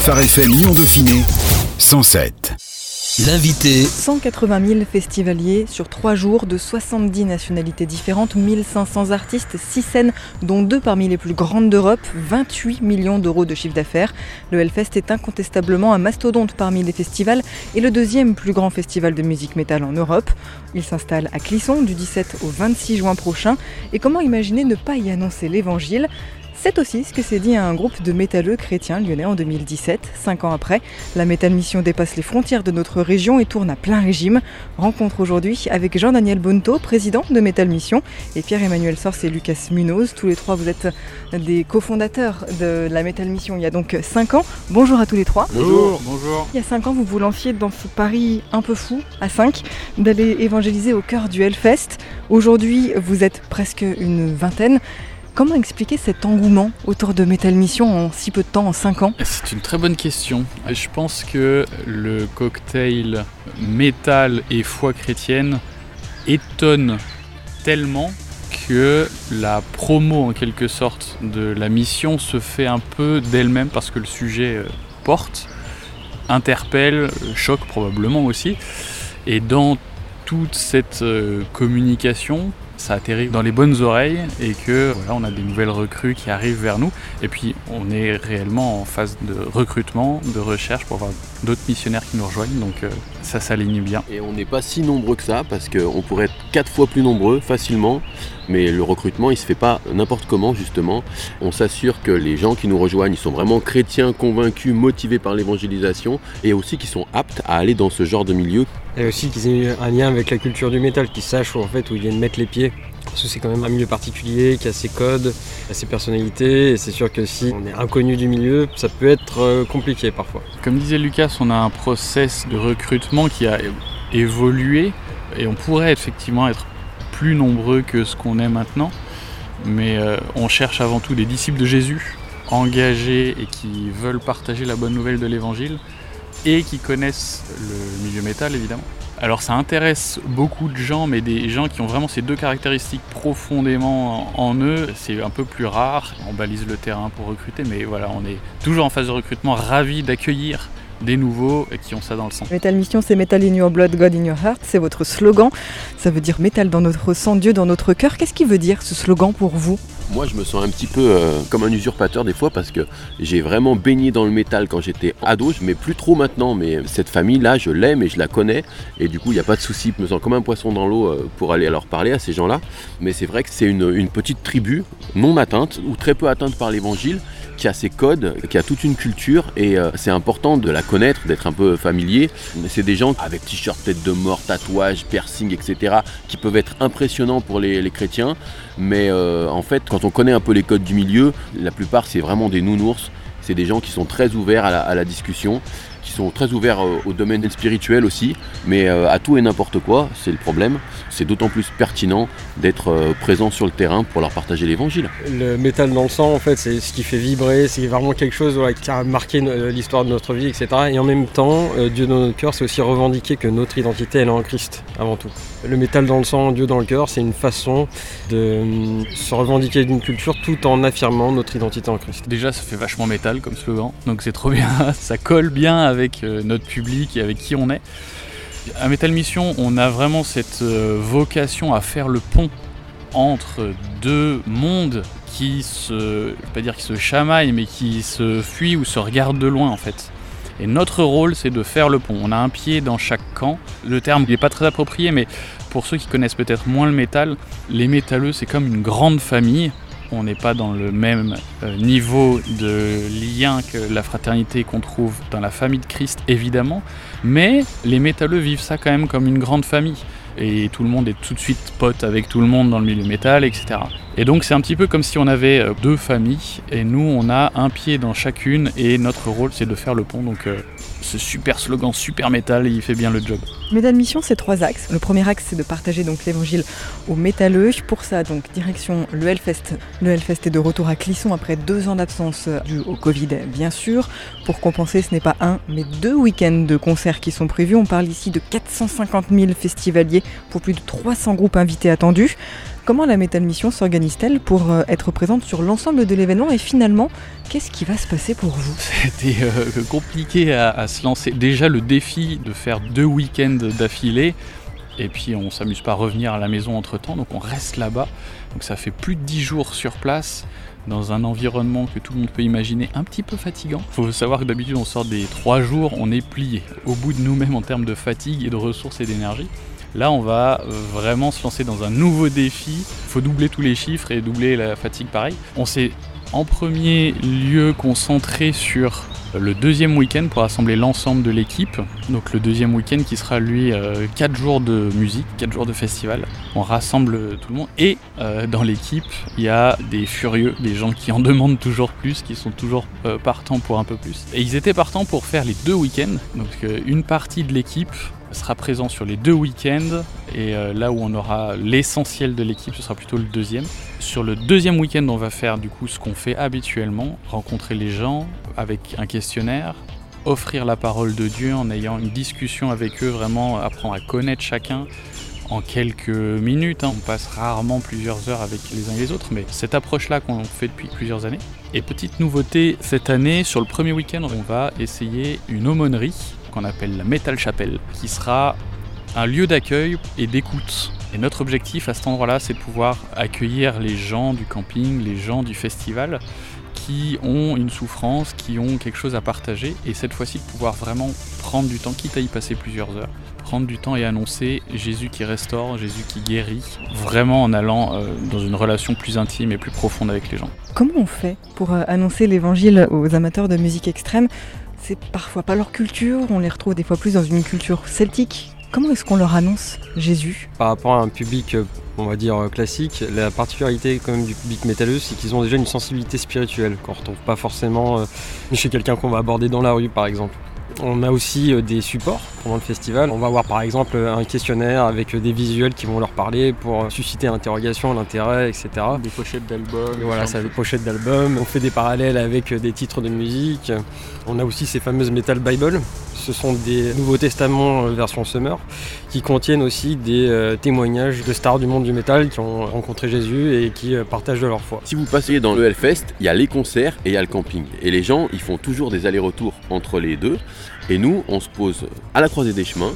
Phare FM Lyon Dauphiné 107. L'invité 180 000 festivaliers sur 3 jours de 70 nationalités différentes, 1500 artistes, 6 scènes dont 2 parmi les plus grandes d'Europe, 28 millions d'euros de chiffre d'affaires. Le Hellfest est incontestablement un mastodonte parmi les festivals et le deuxième plus grand festival de musique métal en Europe. Il s'installe à Clisson du 17 au 26 juin prochain. Et comment imaginer ne pas y annoncer l'évangile? C'est aussi ce que s'est dit un groupe de métalleux chrétiens lyonnais en 2017. Cinq ans après, la Métal Mission dépasse les frontières de notre région et tourne à plein régime. Rencontre aujourd'hui avec Jean-Daniel Bonto, président de Métal Mission, et Pierre-Emmanuel Sors et Lucas Munoz. Tous les trois, vous êtes des cofondateurs de la Métal Mission il y a donc cinq ans. Bonjour à tous les trois. Bonjour, bonjour. Il y a cinq ans, vous vous lanciez dans ce pari un peu fou, à 5, d'aller évangéliser au cœur du Hellfest. Aujourd'hui, vous êtes presque une vingtaine. Comment expliquer cet engouement autour de Metal Mission en si peu de temps, en 5 ans? C'est une très bonne question. Je pense que le cocktail métal et foi chrétienne étonne tellement que la promo en quelque sorte de la mission se fait un peu d'elle-même parce que le sujet euh, porte, interpelle, choque probablement aussi. Et dans toute cette euh, communication, ça atterrit dans les bonnes oreilles et que voilà, on a des nouvelles recrues qui arrivent vers nous. Et puis on est réellement en phase de recrutement, de recherche pour avoir d'autres missionnaires qui nous rejoignent. Donc euh, ça s'aligne bien. Et on n'est pas si nombreux que ça parce qu'on pourrait être quatre fois plus nombreux facilement. Mais le recrutement, il se fait pas n'importe comment justement. On s'assure que les gens qui nous rejoignent, ils sont vraiment chrétiens, convaincus, motivés par l'évangélisation et aussi qui sont aptes à aller dans ce genre de milieu. Et aussi qu'ils aient un lien avec la culture du métal, qu'ils sachent où, en fait, où ils viennent mettre les pieds. Parce que c'est quand même un milieu particulier, qui a ses codes, a ses personnalités, et c'est sûr que si on est inconnu du milieu, ça peut être euh, compliqué parfois. Comme disait Lucas, on a un process de recrutement qui a évolué, et on pourrait effectivement être plus nombreux que ce qu'on est maintenant, mais euh, on cherche avant tout des disciples de Jésus, engagés et qui veulent partager la bonne nouvelle de l'Évangile, et qui connaissent le milieu métal évidemment. Alors ça intéresse beaucoup de gens, mais des gens qui ont vraiment ces deux caractéristiques profondément en eux, c'est un peu plus rare. On balise le terrain pour recruter, mais voilà, on est toujours en phase de recrutement, ravis d'accueillir des nouveaux qui ont ça dans le sang. Metal Mission, c'est Metal in your blood, God in your heart, c'est votre slogan. Ça veut dire métal dans notre sang, Dieu dans notre cœur. Qu'est-ce qui veut dire ce slogan pour vous? Moi, je me sens un petit peu euh, comme un usurpateur des fois parce que j'ai vraiment baigné dans le métal quand j'étais ado, mais plus trop maintenant. Mais cette famille-là, je l'aime et je la connais. Et du coup, il n'y a pas de souci. Je me sens comme un poisson dans l'eau euh, pour aller leur parler à ces gens-là. Mais c'est vrai que c'est une, petite tribu non atteinte ou très peu atteinte par l'évangile qui a ses codes, qui a toute une culture et euh, c'est important de la connaître, d'être un peu familier. C'est des gens avec t-shirt, tête de mort, tatouage, piercing, etc. qui peuvent être impressionnants pour les, chrétiens. Mais en fait, quand on connaît un peu les codes du milieu, la plupart c'est vraiment des nounours. C'est des gens qui sont très ouverts à la discussion qui sont très ouverts euh, au domaine spirituel aussi, mais euh, à tout et n'importe quoi, c'est le problème. C'est d'autant plus pertinent d'être euh, présent sur le terrain pour leur partager l'évangile. Le métal dans le sang, en fait, c'est ce qui fait vibrer, c'est vraiment quelque chose qui a marqué l'histoire de notre vie, etc. Et en même temps, Dieu dans notre cœur, c'est aussi revendiquer que notre identité, elle est en Christ, avant tout. Le métal dans le sang, Dieu dans le cœur, c'est une façon de se revendiquer d'une culture tout en affirmant notre identité en Christ. Déjà, ça fait vachement métal comme slogan, donc c'est trop bien, ça colle bien avec euh, notre public et avec qui on est. À Metal Mission, on a vraiment cette euh, vocation à faire le pont entre deux mondes qui se, je pas dire qui se chamaillent, mais qui se fuient ou se regardent de loin en fait. Et notre rôle, c'est de faire le pont. On a un pied dans chaque camp. Le terme n'est pas très approprié, mais pour ceux qui connaissent peut-être moins le métal, les métalleux, c'est comme une grande famille on n'est pas dans le même euh, niveau de lien que la fraternité qu'on trouve dans la famille de Christ, évidemment, mais les métalleux vivent ça quand même comme une grande famille. Et tout le monde est tout de suite pote avec tout le monde dans le milieu métal, etc. Et donc c'est un petit peu comme si on avait euh, deux familles, et nous on a un pied dans chacune, et notre rôle c'est de faire le pont. Donc euh, ce super slogan super métal, il fait bien le job. Métal Mission, c'est trois axes. Le premier axe, c'est de partager donc l'évangile aux métalleux. Pour ça, donc direction le Hellfest. Le Hellfest est de retour à Clisson après deux ans d'absence dû au Covid, bien sûr. Pour compenser, ce n'est pas un, mais deux week-ends de concerts qui sont prévus. On parle ici de 450 000 festivaliers pour plus de 300 groupes invités attendus. Comment la Metal Mission s'organise-t-elle pour euh, être présente sur l'ensemble de l'événement et finalement, qu'est-ce qui va se passer pour vous? C'était euh, compliqué à, se lancer. Déjà le défi de faire deux week-ends d'affilée, et puis on s'amuse pas à revenir à la maison entre temps, donc on reste là-bas. Donc ça fait plus de 10 jours sur place dans un environnement que tout le monde peut imaginer un petit peu fatigant. Il faut savoir que d'habitude on sort des 3 jours, on est plié au bout de nous-mêmes en termes de fatigue et de ressources et d'énergie. Là, on va euh, vraiment se lancer dans un nouveau défi. Il faut doubler tous les chiffres et doubler la fatigue pareil. On s'est en premier lieu concentré sur le deuxième week-end pour rassembler l'ensemble de l'équipe. Donc le deuxième week-end qui sera lui 4 jours de musique, 4 jours de festival. On rassemble tout le monde et euh, dans l'équipe il y a des furieux, des gens qui en demandent toujours plus, qui sont toujours euh, partants pour un peu plus. Et ils étaient partants pour faire les deux week-ends. Donc euh, une partie de l'équipe sera présent sur les deux week-ends et euh, là où on aura l'essentiel de l'équipe, ce sera plutôt le deuxième. Sur le deuxième week-end, on va faire du coup ce qu'on fait habituellement, rencontrer les gens avec un questionnaire, offrir la parole de Dieu en ayant une discussion avec eux, vraiment apprendre à connaître chacun en quelques minutes. hein. On passe rarement plusieurs heures avec les uns et les autres, mais cette approche-là qu'on fait depuis plusieurs années. Et petite nouveauté cette année, sur le premier week-end, on va essayer une aumônerie qu'on appelle la Metal Chapel, qui sera un lieu d'accueil et d'écoute. Et notre objectif à cet endroit-là, c'est de pouvoir accueillir les gens du camping, les gens du festival qui ont une souffrance, qui ont quelque chose à partager, et cette fois-ci de pouvoir vraiment prendre du temps, quitte à y passer plusieurs heures, prendre du temps et annoncer Jésus qui restaure, Jésus qui guérit, vraiment en allant euh, dans une relation plus intime et plus profonde avec les gens. Comment on fait pour euh, annoncer l'évangile aux amateurs de musique extrême C'est parfois pas leur culture, on les retrouve des fois plus dans une culture celtique. Comment est-ce qu'on leur annonce Jésus? Par rapport à un public, on va dire, classique, la particularité quand même du public métalleux, c'est qu'ils ont déjà une sensibilité spirituelle qu'on retrouve pas forcément euh, chez quelqu'un qu'on va aborder dans la rue, par exemple. On a aussi euh, des supports pendant le festival. On va avoir par exemple un questionnaire avec euh, des visuels qui vont leur parler pour euh, susciter l'interrogation, l'intérêt, etc. Des pochettes d'albums. Voilà, ça des pochettes d'albums. On fait des parallèles avec des titres de musique. On a aussi ces fameuses Metal Bible. Ce sont des Nouveaux Testaments euh, version Summer qui contiennent aussi des euh, témoignages de stars du monde du métal qui ont rencontré Jésus et qui euh, partagent de leur foi. Si vous passez dans le Hellfest, il y a les concerts et il y a le camping. Et les gens, ils font toujours des allers-retours entre les deux. Et nous, on se pose à la croisée des chemins,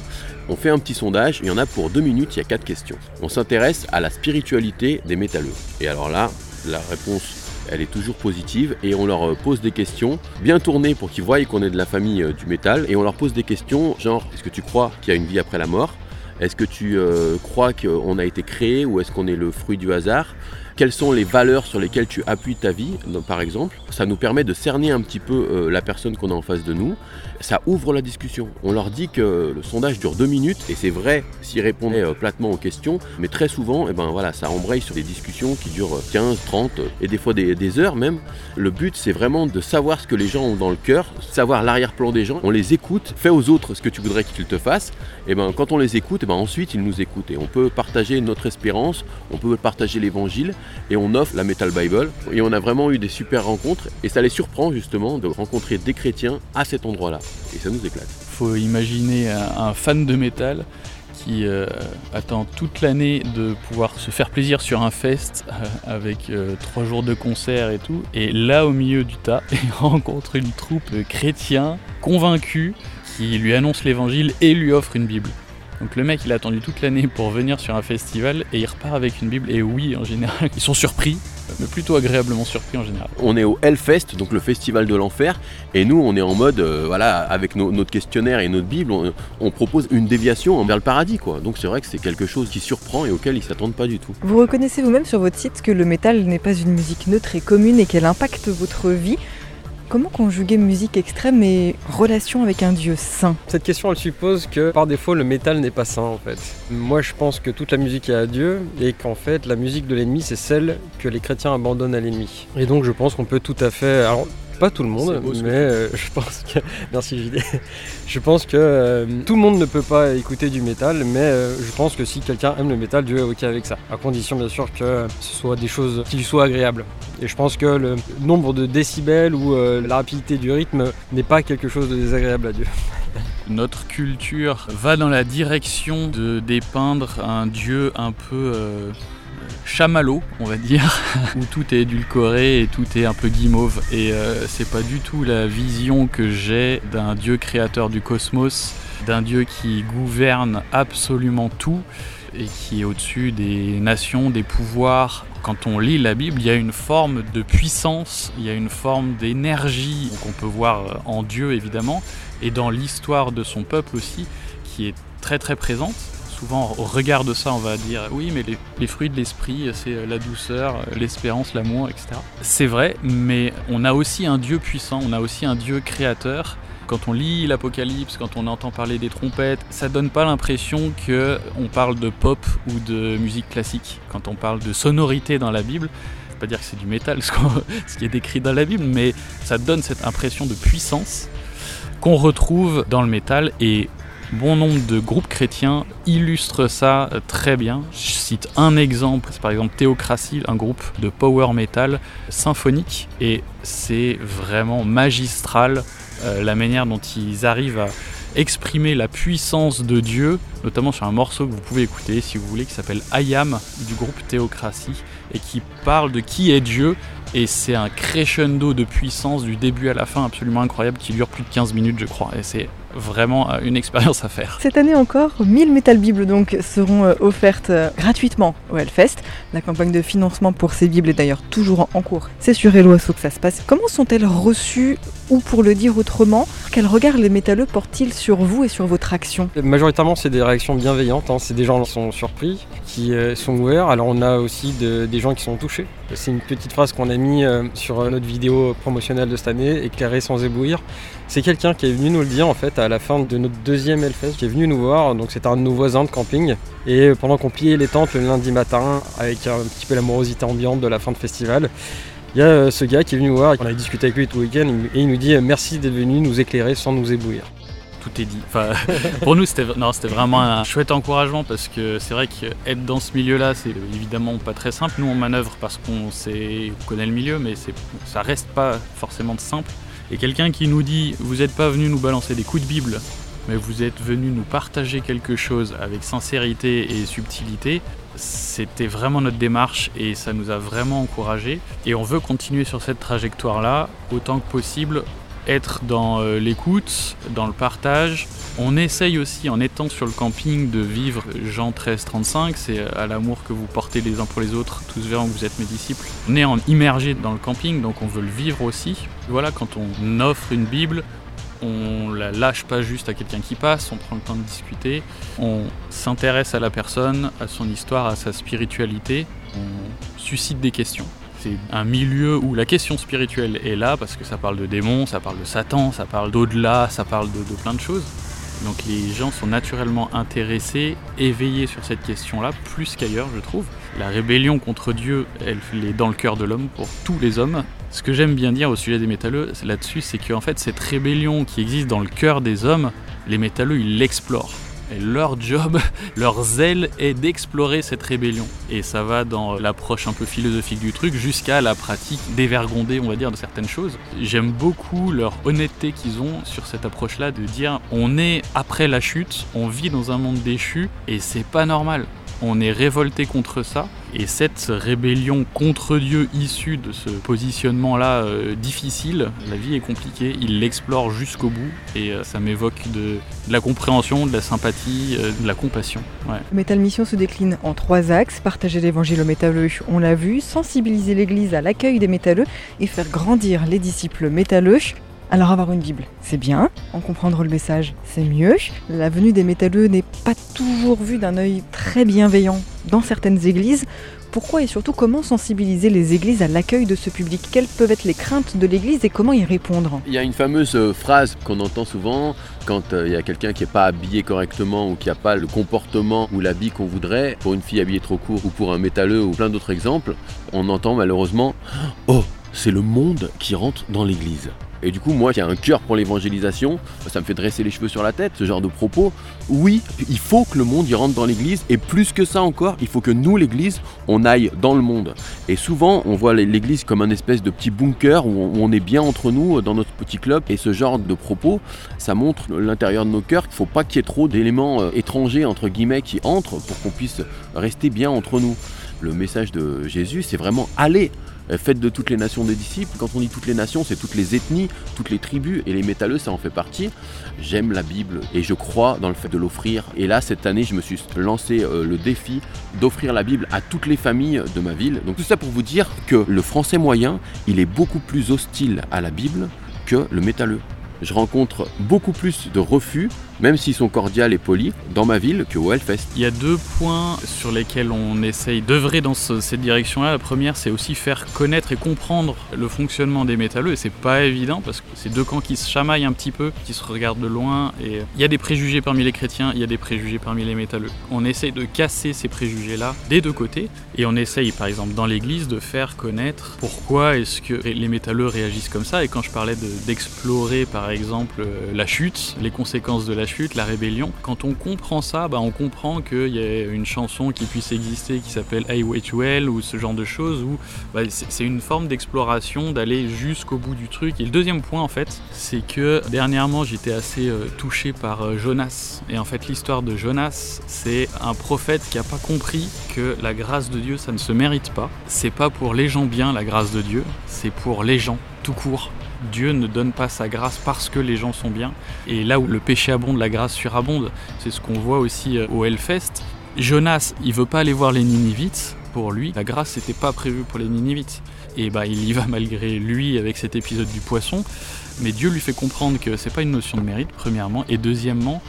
on fait un petit sondage, il y en a pour deux minutes, il y a quatre questions. On s'intéresse à la spiritualité des métalleux. Et alors là, la réponse elle est toujours positive et on leur euh, pose des questions bien tournées pour qu'ils voient qu'on est de la famille euh, du métal et on leur pose des questions genre est-ce que tu crois qu'il y a une vie après la mort? Est-ce que tu euh, crois qu'on a été créé ou est-ce qu'on est le fruit du hasard? Quelles sont les valeurs sur lesquelles tu appuies ta vie, par exemple? Ça nous permet de cerner un petit peu euh, la personne qu'on a en face de nous. Ça ouvre la discussion. On leur dit que le sondage dure deux minutes, et c'est vrai s'ils répondaient euh, platement aux questions, mais très souvent, eh ben, voilà, ça embraye sur des discussions qui durent 15, 30, euh, et des fois des, heures même. Le but, c'est vraiment de savoir ce que les gens ont dans le cœur, savoir l'arrière-plan des gens. On les écoute, fais aux autres ce que tu voudrais qu'ils te fassent. Et ben, quand on les écoute, eh ben, ensuite ils nous écoutent. Et on peut partager notre espérance, on peut partager l'évangile, et on offre la Metal Bible. Et on a vraiment eu des super rencontres et ça les surprend justement de rencontrer des chrétiens à cet endroit-là. Et ça nous éclate. Faut imaginer un, fan de métal qui euh, attend toute l'année de pouvoir se faire plaisir sur un fest euh, avec euh, trois jours de concert et tout. Et là, au milieu du tas, il rencontre une troupe chrétien convaincu qui lui annonce l'évangile et lui offre une Bible. Donc le mec, il a attendu toute l'année pour venir sur un festival et il repart avec une Bible. Et oui, en général, ils sont surpris, mais plutôt agréablement surpris en général. On est au Hellfest, donc le festival de l'enfer, et nous on est en mode, euh, voilà, avec nos- notre questionnaire et notre Bible, on, on propose une déviation vers le paradis, quoi. Donc c'est vrai que c'est quelque chose qui surprend et auquel ils s'attendent pas du tout. Vous reconnaissez vous-même sur votre site que le métal n'est pas une musique neutre et commune et qu'elle impacte votre vie. Comment conjuguer musique extrême et relation avec un dieu saint? Cette question, elle suppose que par défaut, le métal n'est pas sain en fait. Moi, je pense que toute la musique est à Dieu et qu'en fait, la musique de l'ennemi, c'est celle que les chrétiens abandonnent à l'ennemi. Et donc, je pense qu'on peut tout à fait. Pas tout le monde, beau mais euh, je pense que. Merci JD. Je pense que euh, tout le monde ne peut pas écouter du métal, mais euh, je pense que si quelqu'un aime le métal, Dieu est ok avec ça. À condition, bien sûr, que ce soit des choses qui lui soient agréables. Et je pense que le nombre de décibels ou euh, la rapidité du rythme n'est pas quelque chose de désagréable à Dieu. Notre culture va dans la direction de dépeindre un dieu un peu euh, chamallow, on va dire, où tout est édulcoré et tout est un peu guimauve. Et euh, c'est pas du tout la vision que j'ai d'un Dieu créateur du cosmos, d'un Dieu qui gouverne absolument tout et qui est au-dessus des nations, des pouvoirs. Quand on lit la Bible, il y a une forme de puissance, il y a une forme d'énergie qu'on peut voir en Dieu évidemment, et dans l'histoire de son peuple aussi, qui est très très présente. Souvent, au regard de ça, on va dire oui, mais les, fruits de l'esprit, c'est la douceur, l'espérance, l'amour, etc. C'est vrai, mais on a aussi un Dieu puissant, on a aussi un Dieu créateur quand on lit l'Apocalypse, quand on entend parler des trompettes, ça donne pas l'impression que on parle de pop ou de musique classique. Quand on parle de sonorité dans la Bible, pas dire que c'est du métal ce qui est décrit dans la Bible, mais ça donne cette impression de puissance qu'on retrouve dans le métal et bon nombre de groupes chrétiens illustrent ça très bien. Je cite un exemple, c'est par exemple Théocratie, un groupe de power metal symphonique, et c'est vraiment magistral euh, la manière dont ils arrivent à exprimer la puissance de Dieu, notamment sur un morceau que vous pouvez écouter si vous voulez, qui s'appelle Ayam du groupe Théocratie, et qui parle de qui est Dieu, et c'est un crescendo de puissance du début à la fin absolument incroyable qui dure plus de 15 minutes je crois, et c'est vraiment euh, une expérience à faire. Cette année encore, 1000 Metal Bibles donc seront euh, offertes gratuitement au Hellfest. La campagne de financement pour ces Bibles est d'ailleurs toujours en cours. C'est sur Eloasso que ça se passe. Comment sont-elles reçues ou pour le dire autrement, quel regard les métalleux portent-ils sur vous et sur votre action? Majoritairement, c'est des réactions bienveillantes. Hein. C'est des gens qui sont surpris, qui euh, sont ouverts. Alors, on a aussi de, des gens qui sont touchés. C'est une petite phrase qu'on a mis euh, sur notre vidéo promotionnelle de cette année, éclairée sans éblouir. C'est quelqu'un qui est venu nous le dire en fait à la fin de notre deuxième Hellfest, qui est venu nous voir. Donc, c'est un de nos voisins de camping. Et pendant qu'on pillait les tentes le lundi matin, avec un petit peu l'amorosité ambiante de la fin de festival, il y a euh, ce gars qui est venu nous voir, on a discuté avec lui tout le week-end, et il nous dit euh, merci d'être venu nous éclairer sans nous éblouir. Tout est dit. Enfin, pour nous, c'était vraiment un chouette encouragement parce que c'est vrai qu'être dans ce milieu-là, c'est évidemment pas très simple. Nous, on manœuvre parce qu'on connaît le milieu, mais ça reste pas forcément simple. Et quelqu'un qui nous dit Vous n'êtes pas venu nous balancer des coups de Bible, mais vous êtes venu nous partager quelque chose avec sincérité et subtilité, c'était vraiment notre démarche et ça nous a vraiment encouragés. Et on veut continuer sur cette trajectoire-là autant que possible, être dans euh, l'écoute, dans le partage. On essaye aussi, en étant sur le camping, de vivre Jean 13-35, c'est à l'amour que vous portez les uns pour les autres, tous verront que vous êtes mes disciples. On est en immergé dans le camping, donc on veut le vivre aussi. Voilà, quand on offre une Bible, on la lâche pas juste à quelqu'un qui passe, on prend le temps de discuter, on s'intéresse à la personne, à son histoire, à sa spiritualité, on suscite des questions. C'est un milieu où la question spirituelle est là parce que ça parle de démons, ça parle de Satan, ça parle d'au-delà, ça parle de, plein de choses. Donc les gens sont naturellement intéressés, éveillés sur cette question-là, plus qu'ailleurs, je trouve. La rébellion contre Dieu, elle est dans le cœur de l'homme pour tous les hommes. Ce que j'aime bien dire au sujet des métalleux là-dessus, c'est qu'en fait, cette rébellion qui existe dans le cœur des hommes, les métalleux, ils l'explorent. Et leur job, leur zèle est d'explorer cette rébellion. Et ça va dans l'approche un peu philosophique du truc jusqu'à la pratique dévergondée, on va dire, de certaines choses. J'aime beaucoup leur honnêteté qu'ils ont sur cette approche-là de dire on est après la chute, on vit dans un monde déchu et c'est pas normal on est révolté contre ça. Et cette rébellion contre Dieu issue de ce positionnement-là euh, difficile, la vie est compliquée, il l'explore jusqu'au bout et euh, ça m'évoque de, la compréhension, de la sympathie, euh, de la compassion. Ouais. Metal Mission se décline en trois axes, partager l'évangile aux métalleux, on l'a vu, sensibiliser l'église à l'accueil des métalleux et faire grandir les disciples métalleux. Alors avoir une Bible, c'est bien, en comprendre le message, c'est mieux. La venue des métalleux n'est pas toujours vue d'un œil très bienveillant dans certaines églises. Pourquoi et surtout comment sensibiliser les églises à l'accueil de ce public? Quelles peuvent être les craintes de l'église et comment y répondre? Il y a une fameuse phrase qu'on entend souvent quand il y a quelqu'un qui n'est pas habillé correctement ou qui n'a pas le comportement ou l'habit qu'on voudrait, pour une fille habillée trop court ou pour un métalleux ou plein d'autres exemples, on entend malheureusement Oh, c'est le monde qui rentre dans l'église. Et du coup, moi qui ai un cœur pour l'évangélisation, ça me fait dresser les cheveux sur la tête, ce genre de propos. Oui, il faut que le monde y rentre dans l'église, et plus que ça encore, il faut que nous, l'église, on aille dans le monde. Et souvent, on voit l'église comme un espèce de petit bunker où on est bien entre nous, dans notre petit club, et ce genre de propos, ça montre l'intérieur de nos cœurs qu'il ne faut pas qu'il y ait trop d'éléments étrangers, entre guillemets, qui entrent pour qu'on puisse rester bien entre nous. le message de Jésus, c'est vraiment aller euh, faites de toutes les nations des disciples. Quand on dit toutes les nations, c'est toutes les ethnies, toutes les tribus, et les métalleux, ça en fait partie. J'aime la Bible et je crois dans le fait de l'offrir. Et là, cette année, je me suis lancé euh, le défi d'offrir la Bible à toutes les familles de ma ville. Donc tout ça pour vous dire que le français moyen, il est beaucoup plus hostile à la Bible que le métalleux je rencontre beaucoup plus de refus, même s'ils sont cordiaux et polis, dans ma ville que au Hellfest. Il y a deux points sur lesquels on essaye d'œuvrer dans cette direction-là. La première, c'est aussi faire connaître et comprendre le fonctionnement des métalleux, et c'est pas évident parce que c'est deux camps qui se chamaillent un petit peu, qui se regardent de loin, et il y a des préjugés parmi les chrétiens, il y a des préjugés parmi les métalleux. On essaye de casser ces préjugés-là des deux côtés, et on essaye, par exemple, dans l'église, de faire connaître pourquoi est-ce que les métalleux réagissent comme ça. Et quand je parlais d'explorer, par exemple, euh, la chute, les conséquences de la chute, la rébellion. Quand on comprend ça, bah, on comprend qu'il y a une chanson qui puisse exister qui s'appelle Hey Wait Well ou ce genre de choses où bah, c'est une forme d'exploration, d'aller jusqu'au bout du truc. Et le deuxième point, en fait, c'est que dernièrement, j'étais assez euh, touché par euh, Jonas. Et en fait, l'histoire de Jonas, c'est un prophète qui n'a pas compris que la grâce de Dieu, ça ne se mérite pas. C'est pas pour les gens bien la grâce de Dieu, c'est pour les gens tout court. Dieu ne donne pas sa grâce parce que les gens sont bien. Et là où le péché abonde, la grâce surabonde. C'est ce qu'on voit aussi euh, au Hellfest. Jonas, il veut pas aller voir les Ninivites. Pour lui, la grâce n'était pas prévue pour les Ninivites. Et bah, il y va malgré lui avec cet épisode du poisson. Mais Dieu lui fait comprendre que c'est pas une notion de mérite, premièrement. Et deuxièmement,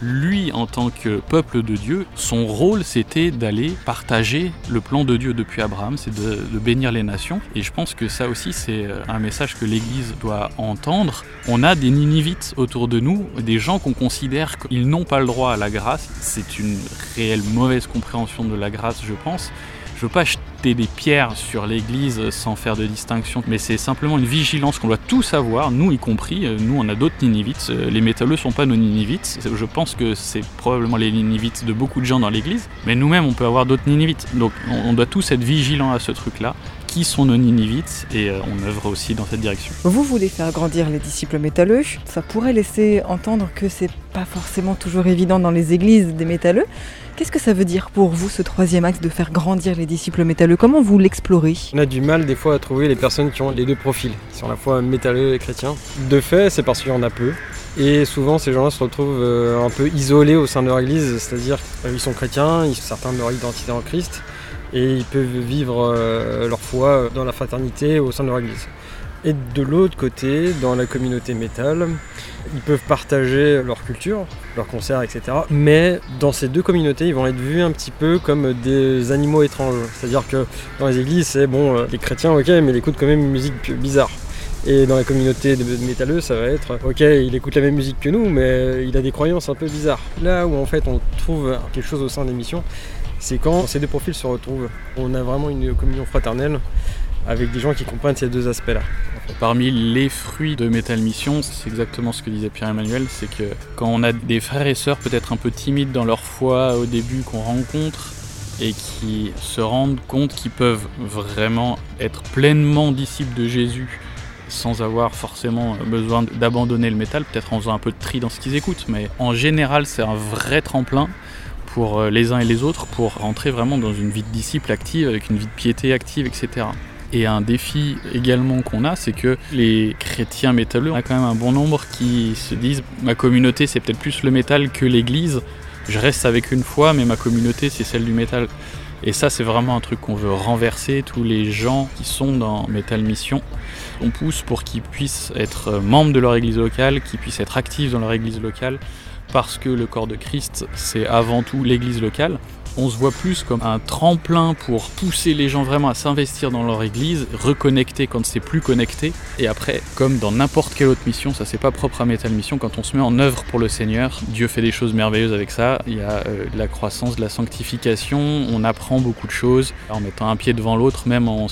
lui, en tant que peuple de Dieu, son rôle c'était d'aller partager le plan de Dieu depuis Abraham, c'est de, bénir les nations. Et je pense que ça aussi c'est euh, un message que l'Église doit entendre. On a des Ninivites autour de nous, des gens qu'on considère qu'ils n'ont pas le droit à la grâce. C'est une réelle mauvaise compréhension de la grâce, je pense. Je veux pas des pierres sur l'Église sans faire de distinction, mais c'est simplement une vigilance qu'on doit tous avoir, nous y compris. Euh, nous, on a d'autres Ninivites. Euh, les métalleux sont pas nos Ninivites. Je pense que c'est probablement les Ninivites de beaucoup de gens dans l'Église, mais nous-mêmes, on peut avoir d'autres Ninivites. Donc, on doit tous être vigilants à ce truc-là qui sont nos Ninivites et euh, on œuvre aussi dans cette direction. Vous voulez faire grandir les disciples métalleux, ça pourrait laisser entendre que c'est pas forcément toujours évident dans les églises des métalleux. Qu'est-ce que ça veut dire pour vous ce troisième axe de faire grandir les disciples métalleux? Comment vous l'explorez? On a du mal des fois à trouver les personnes qui ont les deux profils, qui sont à la fois métalleux et chrétiens. De fait, c'est parce qu'il y en a peu. Et souvent, ces gens-là se retrouvent euh, un peu isolés au sein de leur église, c'est-à-dire qu'ils sont chrétiens, ils sont certains de leur identité en Christ, et ils peuvent vivre euh, leur foi dans la fraternité au sein de leur église. Et de l'autre côté, dans la communauté métal, ils peuvent partager leur culture, leurs concerts, etc. Mais dans ces deux communautés, ils vont être vus un petit peu comme des animaux étranges. C'est-à-dire que dans les églises, c'est bon, euh, les chrétiens, ok, mais ils écoutent quand même une musique bizarre. Et dans la communauté de métalleux, ça va être ok, il écoute la même musique que nous, mais il a des croyances un peu bizarres. Là où en fait on trouve quelque chose au sein des missions, c'est quand ces deux profils se retrouvent. On a vraiment une communion fraternelle avec des gens qui comprennent ces deux aspects-là. Parmi les fruits de Metal Mission, c'est exactement ce que disait Pierre-Emmanuel, c'est que quand on a des frères et sœurs peut-être un peu timides dans leur foi au début qu'on rencontre, et qui se rendent compte qu'ils peuvent vraiment être pleinement disciples de Jésus sans avoir forcément besoin d'abandonner le métal, peut-être en faisant un peu de tri dans ce qu'ils écoutent, mais en général c'est un vrai tremplin pour euh, les uns et les autres pour rentrer vraiment dans une vie de disciple active, avec une vie de piété active, etc. Et un défi également qu'on a, c'est que les chrétiens métalleux, on a quand même un bon nombre qui se disent ma communauté c'est peut-être plus le métal que l'église. Je reste avec une foi, mais ma communauté c'est celle du métal. Et ça, c'est vraiment un truc qu'on veut renverser. Tous les gens qui sont dans Metal Mission, on pousse pour qu'ils puissent être membres de leur église locale, qu'ils puissent être actifs dans leur église locale, parce que le corps de Christ, c'est avant tout l'église locale on se voit plus comme un tremplin pour pousser les gens vraiment à s'investir dans leur église, reconnecter quand c'est plus connecté. Et après, comme dans n'importe quelle autre mission, ça c'est pas propre à Metal Mission, quand on se met en œuvre pour le Seigneur, Dieu fait des choses merveilleuses avec ça. Il y a euh, de la croissance, de la sanctification, on apprend beaucoup de choses en mettant un pied devant l'autre, même en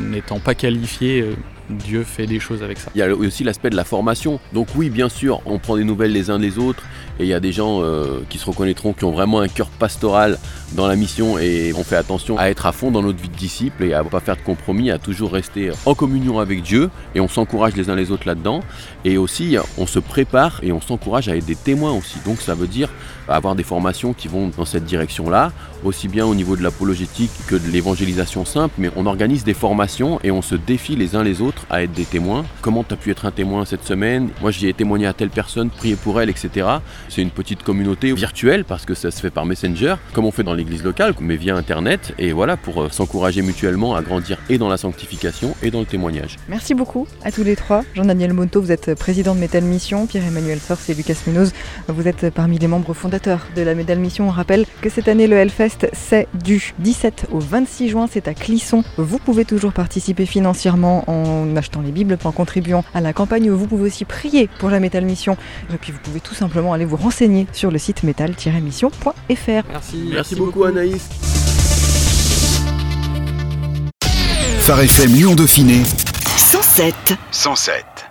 n'étant pas qualifié. Euh, Dieu fait des choses avec ça. Il y a aussi l'aspect de la formation. Donc oui, bien sûr, on prend des nouvelles les uns des autres et il y a des gens euh, qui se reconnaîtront, qui ont vraiment un cœur pastoral dans la mission et on fait attention à être à fond dans notre vie de disciple et à ne pas faire de compromis, à toujours rester en communion avec Dieu et on s'encourage les uns les autres là-dedans. Et aussi, on se prépare et on s'encourage à être des témoins aussi. Donc ça veut dire avoir des formations qui vont dans cette direction-là, aussi bien au niveau de l'apologétique que de l'évangélisation simple, mais on organise des formations et on se défie les uns les autres à être des témoins. Comment tu as pu être un témoin cette semaine? Moi j'y ai témoigné à telle personne, prier pour elle, etc. C'est une petite communauté virtuelle parce que ça se fait par Messenger, comme on fait dans l'église locale, mais via Internet, et voilà, pour euh, s'encourager mutuellement à grandir et dans la sanctification et dans le témoignage. Merci beaucoup à tous les trois. Jean-Daniel Monto, vous êtes président de Metal Mission, Pierre-Emmanuel Sors et Lucas Munoz, vous êtes parmi les membres fondateurs de la Metal Mission. On rappelle que cette année le Hellfest c'est du 17 au 26 juin, c'est à Clisson. Vous pouvez toujours participer financièrement en achetant les Bibles, en contribuant à la campagne. Vous pouvez aussi prier pour la Metal Mission. Et puis vous pouvez tout simplement aller vous renseigner sur le site metal-mission.fr. Merci. Merci, beaucoup, Anaïs. Phare FM Lyon Dauphiné 107. 107.